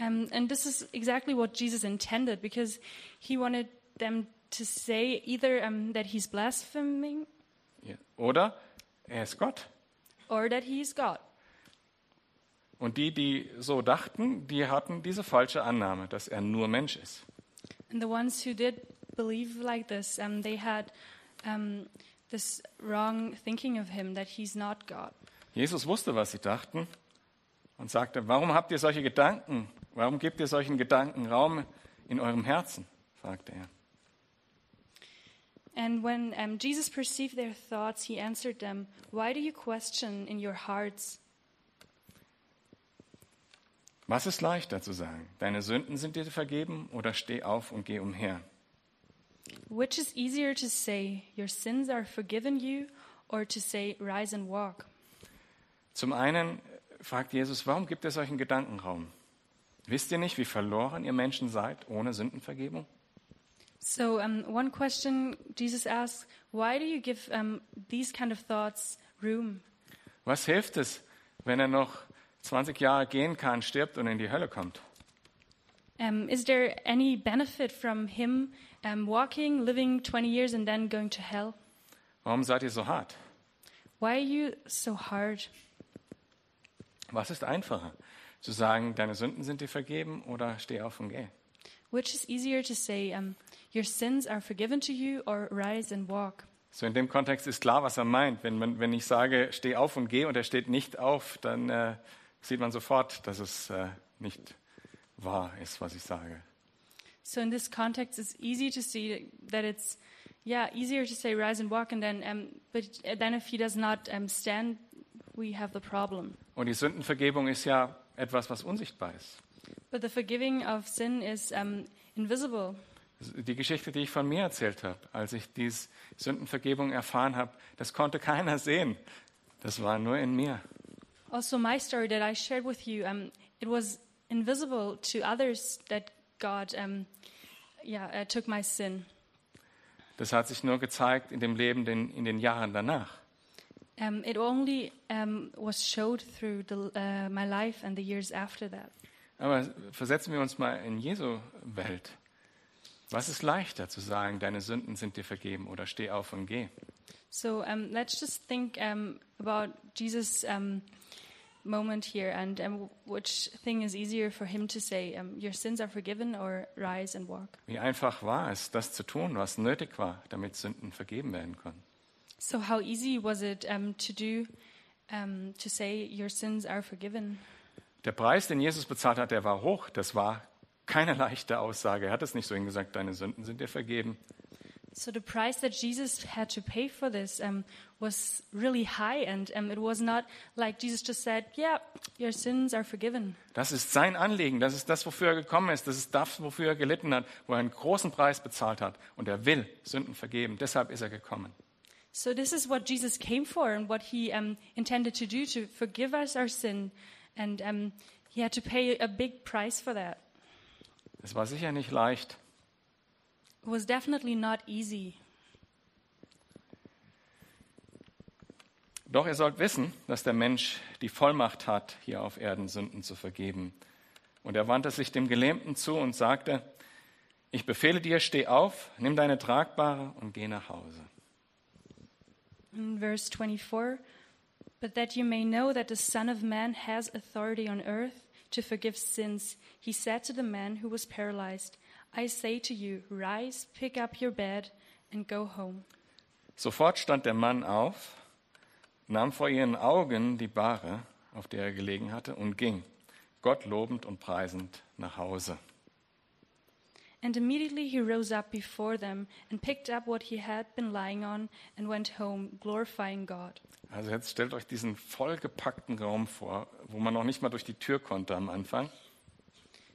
Um, and this is exactly what Jesus intended because he wanted them to say either um, that he's blaspheming. Oder er ist Gott. or that he's God. Und die, die so dachten, die hatten diese falsche Annahme, dass er nur Mensch ist. And the ones who did believe like this, um, they had um, this wrong thinking of him that he's not God. Jesus wusste, was sie dachten und sagte, warum habt ihr solche Gedanken warum gebt ihr solchen Gedanken Raum in eurem Herzen? fragte er. And when um, Jesus perceived their thoughts, he answered them, Why do you question in your hearts? Was ist leichter zu sagen? Deine Sünden sind dir vergeben oder steh auf und geh umher? Which is easier to say, Your sins are forgiven you, or to say, Rise and walk? Zum einen fragt Jesus, warum gibt es solchen Gedankenraum? Wisst ihr nicht, wie verloren ihr Menschen seid ohne Sündenvergebung? So, um, one question Jesus asks, Why do you give um, these kind of thoughts room? Was hilft es, wenn er noch 20 Jahre gehen kann, stirbt und in die Hölle kommt? Um, is there any benefit from him walking, living 20 years, and then going to hell? Warum seid ihr so hart? Why are you so hard? Was ist einfacher? Zu sagen, deine Sünden sind dir vergeben oder steh auf und geh? Which is easier to say, um, Your sins are forgiven to you, or rise and walk? So in dem Kontext ist klar, was er meint. Wenn, man, wenn ich sage, steh auf und geh und er steht nicht auf, dann äh, sieht man sofort, dass es äh, nicht wahr ist, was ich sage. So in this context, it's easy to see that it's, yeah, easier to say rise and walk, and then, um, but then if he does not um, stand, we have the problem. Und die Sündenvergebung ist ja etwas, was unsichtbar ist. But the forgiving of sin is um, invisible. Die Geschichte, die ich von mir erzählt habe, als ich diese Sündenvergebung erfahren habe, das konnte keiner sehen. Das war nur in mir. Also, my story that I shared with you, um, it was invisible to others that God, um, yeah, uh, took my sin. Das hat sich nur gezeigt in dem Leben den, in den Jahren danach. Um, it only um, was showed through the, uh, my life and the years after that. Aber versetzen wir uns mal in Jesu Welt. Was ist leichter zu sagen, deine Sünden sind dir vergeben oder steh auf und geh? So um, let's just think um, about Jesus' um, moment here and um, which thing is easier for him to say, um, Your sins are forgiven, or rise and walk? Wie einfach war es, das zu tun, was nötig war, damit Sünden vergeben werden konnten? So, how easy was it um, to do, um, to say, Your sins are forgiven? Der Preis, den Jesus bezahlt hat, der war hoch. Das war keine leichte Aussage. Er hat es nicht so hingesagt, deine Sünden sind dir vergeben. So, the price that Jesus had to pay for this um, was really high, and um, it was not like Jesus just said, Yeah, your sins are forgiven. Das ist sein Anliegen. Das ist das, wofür er gekommen ist. Das ist das, wofür er gelitten hat, wo er einen großen Preis bezahlt hat. Und er will Sünden vergeben. Deshalb ist er gekommen. So, this is what Jesus came for and what he um, intended to do to forgive us our sin. And um, he had to pay a big price for that. Es war sicher nicht leicht. It was definitely not easy. Doch ihr sollt wissen, dass der Mensch die Vollmacht hat, hier auf Erden Sünden zu vergeben. Und er wandte sich dem Gelähmten zu und sagte, ich befehle dir, steh auf, nimm deine Tragbare und geh nach Hause. In verse 24, but that you may know that the Son of Man has authority on earth to forgive sins, he said to the man who was paralyzed, I say to you, rise, pick up your bed, and go home. Sofort stand der Mann auf, nahm vor ihren Augen die Bahre, auf der er gelegen hatte, und ging, Gott lobend und preisend, nach Hause. And immediately he rose up before them and picked up what he had been lying on and went home, glorifying God. Also jetzt stellt euch diesen vollgepackten Raum vor, wo man noch nicht mal durch die Tür konnte am Anfang.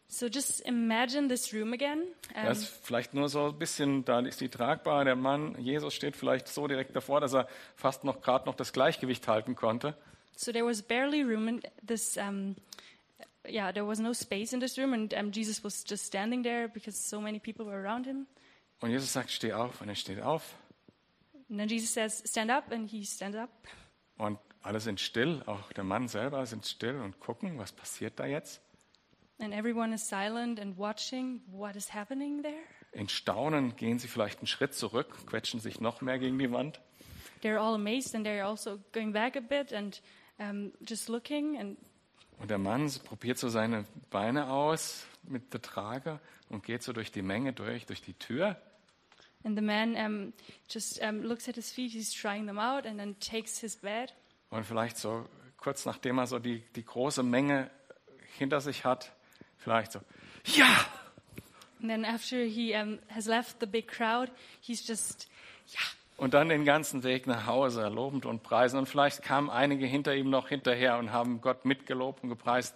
So just imagine this room again. Um, ist vielleicht nur so ein bisschen, da ist die tragbare, der Mann, Jesus steht vielleicht so direkt davor, dass er fast noch gerade noch das Gleichgewicht halten konnte. so there was barely room in this. Um, yeah, there was no space in this room, and um, Jesus was just standing there because so many people were around him. Und Jesus sagt, steh auf, und er steht auf. And then Jesus says, "Stand up," and he stands up. Und alle sind still, auch der Mann selber sind still und gucken, was passiert da jetzt. And everyone is silent and watching what is happening there. In Staunen gehen sie vielleicht einen Schritt zurück, quetschen sich noch mehr gegen die Wand. They're all amazed and they're also going back a bit and um, just looking. And Und der Mann probiert so seine Beine aus mit der Trage und geht so durch die Menge durch, durch die Tür. and the man um, just um, looks at his feet. He's trying them out and then takes his bed. Und vielleicht so kurz nachdem er so die, die große Menge hinter sich hat, vielleicht so, ja, And then after he um, has left the big crowd, he's just, yeah. Und dann den ganzen Weg nach Hause lobend und preisen. Und vielleicht kamen einige hinter ihm noch hinterher und haben Gott mitgelobt und gepreist.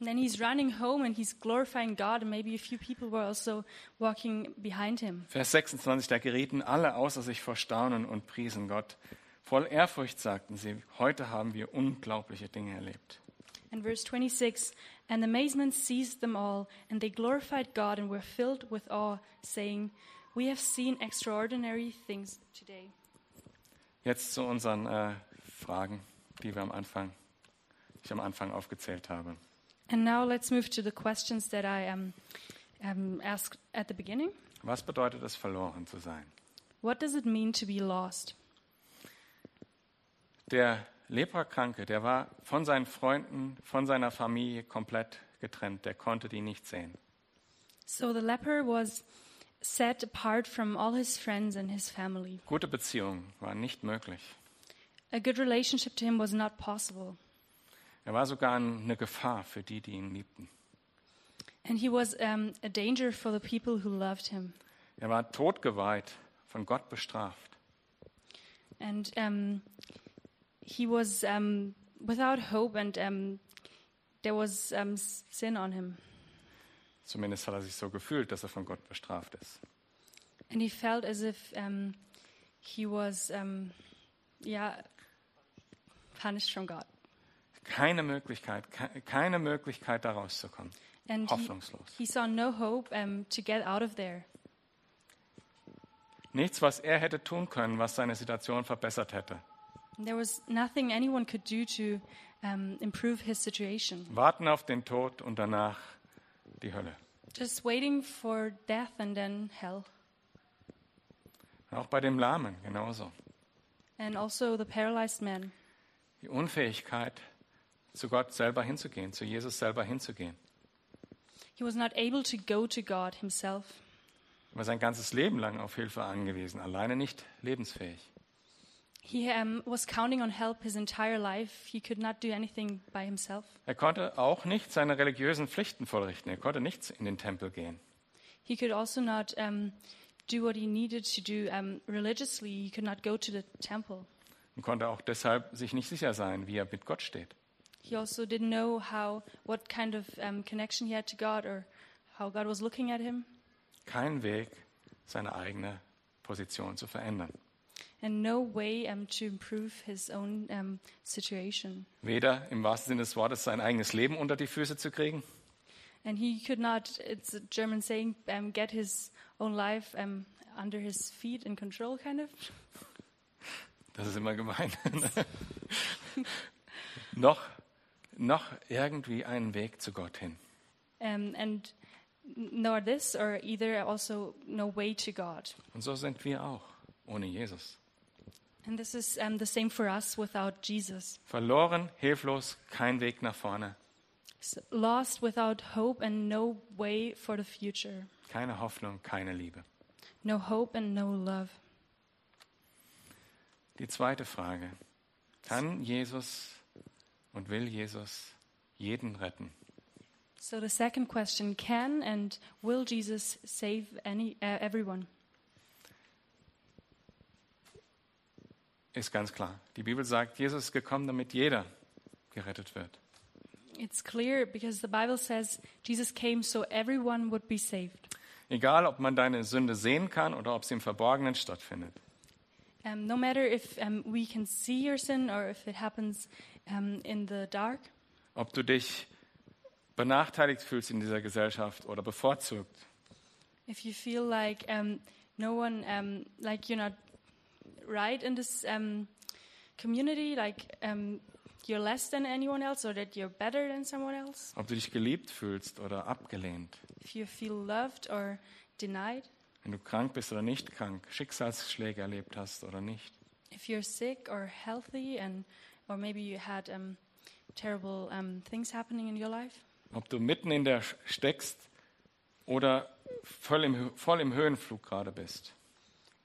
And then he's running home and he's glorifying God, and maybe a few people were also walking behind him. Vers 26, da gerieten alle außer sich vor Staunen und priesen Gott. Voll Ehrfurcht sagten sie, heute haben wir unglaubliche Dinge erlebt. And verse 26 And amazement seized them all, and they glorified God and were filled with awe, saying, We have seen extraordinary things today. Jetzt zu unseren äh, Fragen, die wir am Anfang, ich am Anfang aufgezählt habe. And now let's move to the questions that I um, um, asked at the beginning. Was bedeutet es, verloren zu sein? What does it mean to be lost? Der Leprakranke, der war von seinen Freunden, von seiner Familie komplett getrennt. Der konnte die nicht sehen. So the leper was set apart from all his friends and his family. Gute Beziehungen waren nicht möglich. A good relationship to him was not possible. Er war sogar eine Gefahr für die, die ihn liebten. And he was um, a danger for the people who loved him. Er war totgeweiht, von Gott bestraft. And um, he was um, without hope, and um, there was um, sin on him. Zumindest hat er sich so gefühlt, dass er von Gott bestraft ist. And he felt as if um, he was, um, yeah, punished from God. Keine Möglichkeit, ke- keine Möglichkeit, da rauszukommen. And he, Hoffnungslos. he saw no hope um, to get out of there. Nichts, was er hätte tun können, was seine Situation verbessert hätte. There was nothing anyone could do to um, improve his situation. Warten auf den Tod und danach die Hölle. Just waiting for death and then hell. Auch bei dem Lahmen genauso. And also the paralyzed man. Die Unfähigkeit, zu Gott selber hinzugehen, zu Jesus selber hinzugehen. He was not able to go to God himself. Er war sein ganzes Leben lang auf Hilfe angewiesen, alleine nicht lebensfähig. He um, was counting on help his entire life. He could not do anything by himself. Er konnte auch nicht seine religiösen Pflichten vollrichten. Er konnte nicht in den Tempel gehen. He could also not um, do what he needed to do um, religiously. He could not go to the temple. Und konnte auch deshalb sich nicht sicher sein, wie er mit Gott steht. He also didn't know how, what kind of connection he had to God or how God was looking at him, Kein Weg, seine eigene Position zu verändern. And no way um, to improve his own um, situation. Weder im wahrsten Sinne des Wortes sein eigenes Leben unter die Füße zu kriegen, And he could not, it's a German saying, um, get his own life under his feet in control, kind of. das ist immer gemein, noch, noch irgendwie einen Weg zu Gott hin. Um, and nor this, or either also no way to God. Und so sind wir auch ohne Jesus. And this is um, the same for us without Jesus. Verloren, hilflos, kein Weg nach vorne, S- Lost without hope and no way for the future. keine Hoffnung, keine Liebe. No hope and no love. Die zweite Frage. Kann Jesus und will Jesus jeden retten? So the second question can and will Jesus save any, uh, everyone? Ist ganz klar. Die Bibel sagt, Jesus ist gekommen, damit jeder gerettet wird. It's clear because the Bible says Jesus came so everyone would be saved. Egal, ob man deine Sünde sehen kann oder ob sie im Verborgenen stattfindet. Um, no matter if um, we can see your sin or if it happens um, in the dark, Ob du dich benachteiligt fühlst in dieser Gesellschaft oder bevorzugt. if you feel like no one, like you're not right in this um, community, like um, you're less than anyone else or that you're better than someone else, Ob du dich geliebt fühlst oder abgelehnt. if you feel loved or denied, Wenn du krank bist oder nicht krank. Schicksalsschläge erlebt hast oder nicht. if you're sick or healthy, and or maybe you had um, terrible um, things happening in your life, Ob du mitten in der steckst oder voll im, voll im Höhenflug gerade bist.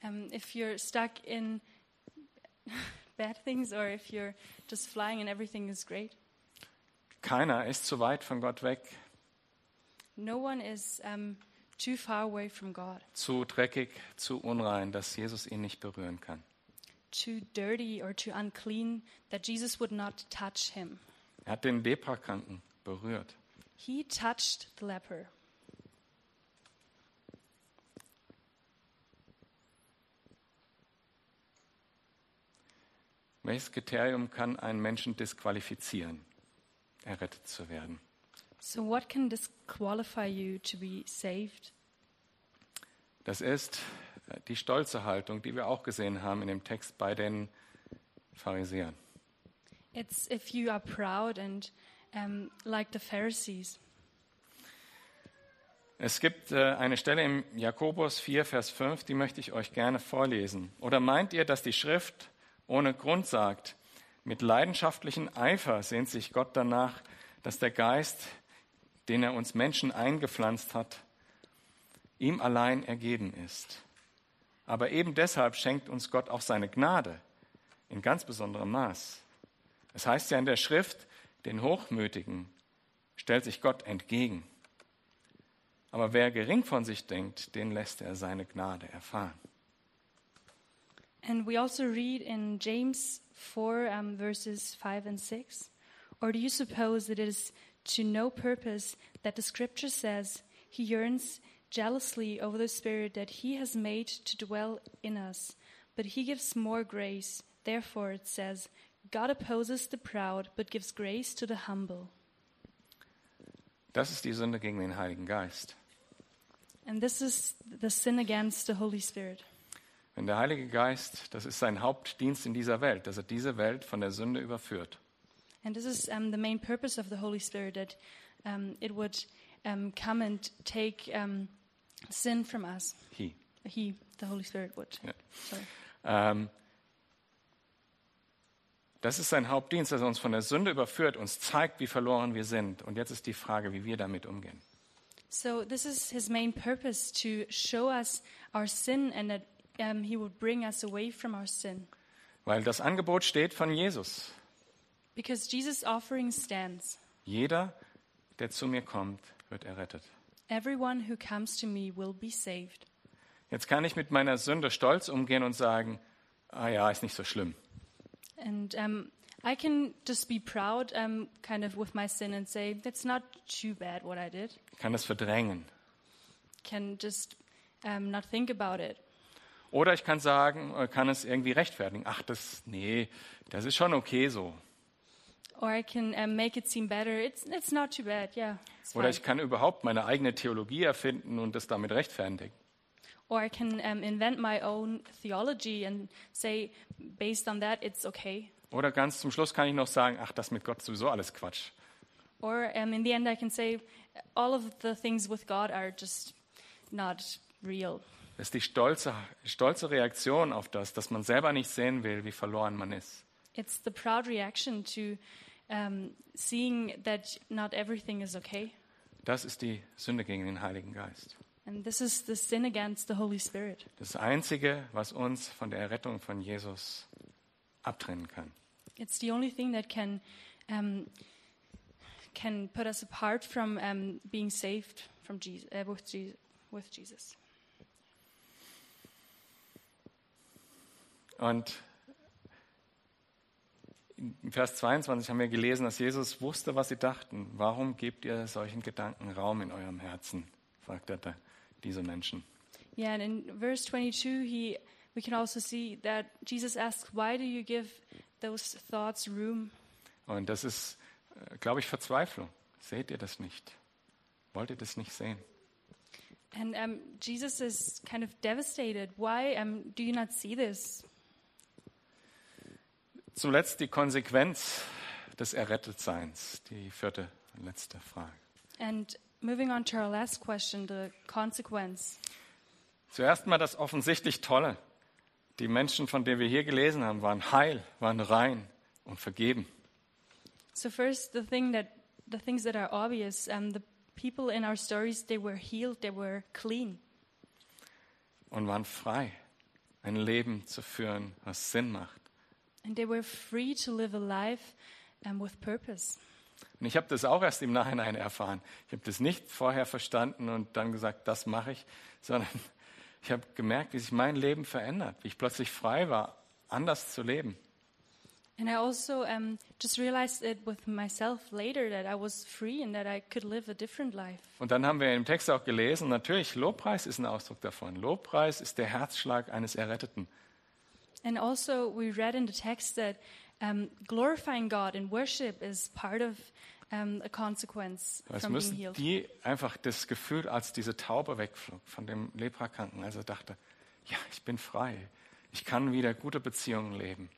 Um, if you're stuck in bad things, or if you're just flying and everything is great. Keiner ist zu weit von Gott weg. No one is um, too far away from God, zu dreckig, zu unrein, dass Jesus ihn nicht berühren kann. too dirty or too unclean that Jesus would not touch him. Er hat den Leprakranken berührt. He touched the leper. Welches Kriterium kann einen Menschen disqualifizieren, errettet zu werden? So, what can disqualify you to be saved? Das ist die stolze Haltung, die wir auch gesehen haben in dem Text bei den Pharisäern. It's if you are proud and um, like the Pharisees. Es gibt äh, eine Stelle im Jakobus 4, Vers 5, die möchte ich euch gerne vorlesen. Oder meint ihr, dass die Schrift ohne Grund sagt, mit leidenschaftlichem Eifer sehnt sich Gott danach, dass der Geist, den er uns Menschen eingepflanzt hat, ihm allein ergeben ist. Aber eben deshalb schenkt uns Gott auch seine Gnade in ganz besonderem Maß. Es heißt ja in der Schrift, den Hochmütigen stellt sich Gott entgegen. Aber wer gering von sich denkt, den lässt er seine Gnade erfahren. And we also read in James 4, um, verses 5 and 6 Or do you suppose that it is to no purpose that the scripture says, He yearns jealously over the Spirit that He has made to dwell in us, but He gives more grace? Therefore, it says, God opposes the proud, but gives grace to the humble. Das ist die Sünde gegen den Heiligen Geist. And this is the sin against the Holy Spirit. Wenn der Heilige Geist, das ist sein Hauptdienst in dieser Welt, dass er diese Welt von der Sünde überführt. And this is um, the main purpose of the Holy Spirit that um, it would um, come and take um, sin from us. He. He, the Holy Spirit, would. Ja. Sorry. Ähm, das ist sein Hauptdienst, dass er uns von der Sünde überführt, uns zeigt, wie verloren wir sind. Und jetzt ist die Frage, wie wir damit umgehen. So this is his main purpose to show us our sin and that um, he would bring us away from our sin. Weil das Angebot steht von Jesus. Because Jesus' offering stands. Jeder, der zu mir kommt, wird errettet. Everyone who comes to me will be saved. Jetzt kann ich mit meiner Sünde stolz umgehen und sagen, ah ja, ist nicht so schlimm. And um, I can just be proud um, kind of with my sin and say, that's not too bad what I did. Ich kann das verdrängen. Can just um, not think about it. Oder ich kann sagen, äh, kann es irgendwie rechtfertigen. Ach, das, nee, das ist schon okay so. Or I can um, make it seem better. It's, it's not too bad. Yeah, it's Oder ich kann überhaupt meine eigene Theologie erfinden und das damit rechtfertigen. Or I can um, invent my own theology and say, based on that, it's okay. Oder ganz zum Schluss kann ich noch sagen, ach, das mit Gott ist sowieso alles Quatsch. Or um, in the end, I can say, all of the things with God are just not real. Das ist die stolze, stolze Reaktion auf das, dass man selber nicht sehen will, wie verloren man ist. It's the proud reaction to um, seeing that not everything is okay. Das ist die Sünde gegen den Heiligen Geist. And this is the sin against the Holy Spirit. Das Einzige, was uns von der Errettung von Jesus abtrennen kann. It's the only thing that can um, can put us apart from um, being saved from Jesus, uh, with, Jesus, with Jesus. Und in Vers 22 haben wir gelesen, dass Jesus wusste, was sie dachten. Warum gebt ihr solchen Gedanken Raum in eurem Herzen? fragt er da, diese Menschen. Yeah, and in verse 22, he we can also see that Jesus asks, "Why do you give those thoughts room?" Und das ist, äh, glaube ich, Verzweiflung. Seht ihr das nicht? Wollt ihr das nicht sehen? And um, Jesus is kind of devastated. Why um, do you not see this? Zuletzt die Konsequenz des Errettetseins, die vierte und letzte Frage. And moving on to our last question, the consequence. Zuerst mal das offensichtlich Tolle. Die Menschen, von denen wir hier gelesen haben, waren heil, waren rein und vergeben. So first, the thing that the things that are obvious. Um, the people in our stories, they were healed. They were clean. und waren frei, ein Leben zu führen, was Sinn macht. And they were free to live a life um, with purpose. Und ich habe das auch erst im Nachhinein erfahren. Ich habe das nicht vorher verstanden und dann gesagt, das mache ich, sondern ich habe gemerkt, wie sich mein Leben verändert, wie ich plötzlich frei war, anders zu leben. And I also um, just realized it with myself later that I was free and that I could live a different life. Und dann haben wir im Text auch gelesen, natürlich, Lobpreis ist ein Ausdruck davon. Lobpreis ist der Herzschlag eines Erretteten. And also, we read in the text that um, glorifying God in worship is part of um, a consequence Es from being healed. die einfach das Gefühl, als diese Taube wegflog von dem Leprakranken, also dachte, ja, ich bin frei. Ich kann wieder gute Beziehungen leben.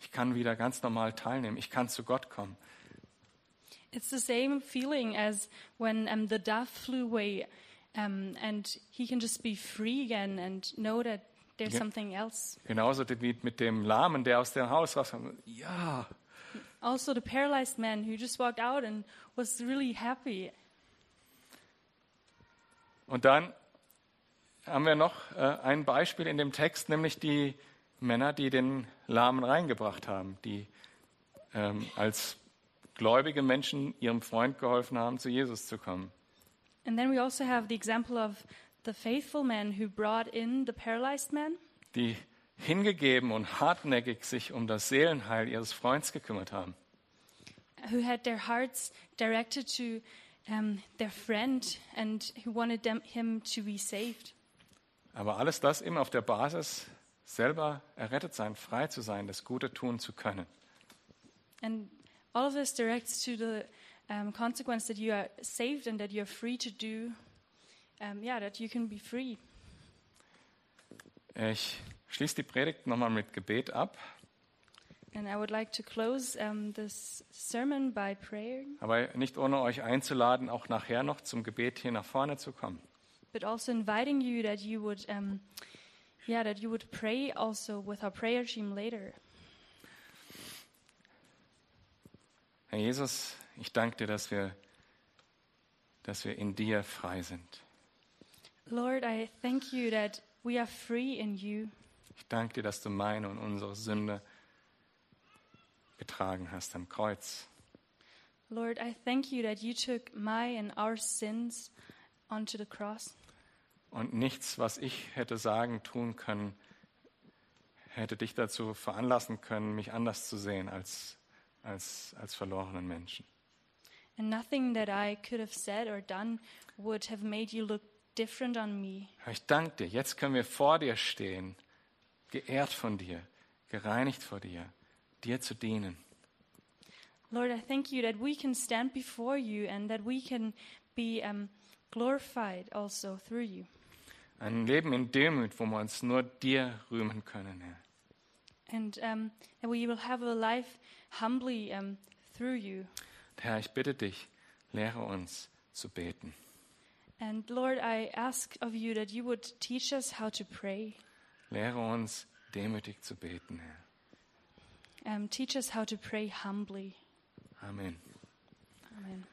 Ich kann wieder ganz normal teilnehmen. Ich kann zu Gott kommen. It's the same feeling as when um, the dove flew away, um, and he can just be free again and know that there's something else. Genauso wie mit dem Lahmen, der aus dem Haus rauskam. Ja, Also, the paralyzed man who just walked out and was really happy. Und dann haben wir noch äh, ein Beispiel in dem Text, nämlich die Männer, die den Lahmen reingebracht haben, die ähm, als gläubige Menschen ihrem Freund geholfen haben, zu Jesus zu kommen. And then we also have the example of the faithful man who brought in the paralyzed man, die hingegeben und hartnäckig sich um das Seelenheil ihres Freundes gekümmert haben. who had their hearts directed to um, their friend and who wanted them, him to be saved. Aber alles das immer auf der Basis, selber errettet sein, frei zu sein, das Gute tun zu können. And all of this directs to the um, consequence that you are saved and that you're free to do, um, yeah, that you can be free. Ich schließe die Predigt nochmal mit Gebet ab, And I would like to close um, this sermon by prayer, aber nicht ohne euch einzuladen, auch nachher noch zum Gebet hier nach vorne zu kommen. but also inviting you that you would, um, yeah, that you would pray also with our prayer team later. Herr Jesus, ich danke dir, dass wir, dass wir in dir frei sind. Lord, I thank you that we are free in you. Ich danke dir, dass du meine und unsere Sünde getragen hast am Kreuz. Lord, I thank you that you took my and our sins onto the cross. Und nichts, was ich hätte sagen, tun können, hätte dich dazu veranlassen können, mich anders zu sehen als, als, als verlorenen Menschen. And nothing that I could have said or done would have made you look different on me. Ich danke dir. Jetzt können wir vor dir stehen, geehrt von dir, gereinigt vor dir, dir zu dienen. Lord, I thank you that we can stand before you and that we can be um, glorified also through you. Ein Leben in Demut, wo wir uns nur dir rühmen können, Herr. And um, that we will have a life humbly um, through you. Herr, ich bitte dich, lehre uns zu beten. And Lord, I ask of you that you would teach us how to pray. Lehre uns demütig zu beten, Herr. Um, teach us how to pray humbly. Amen. Amen.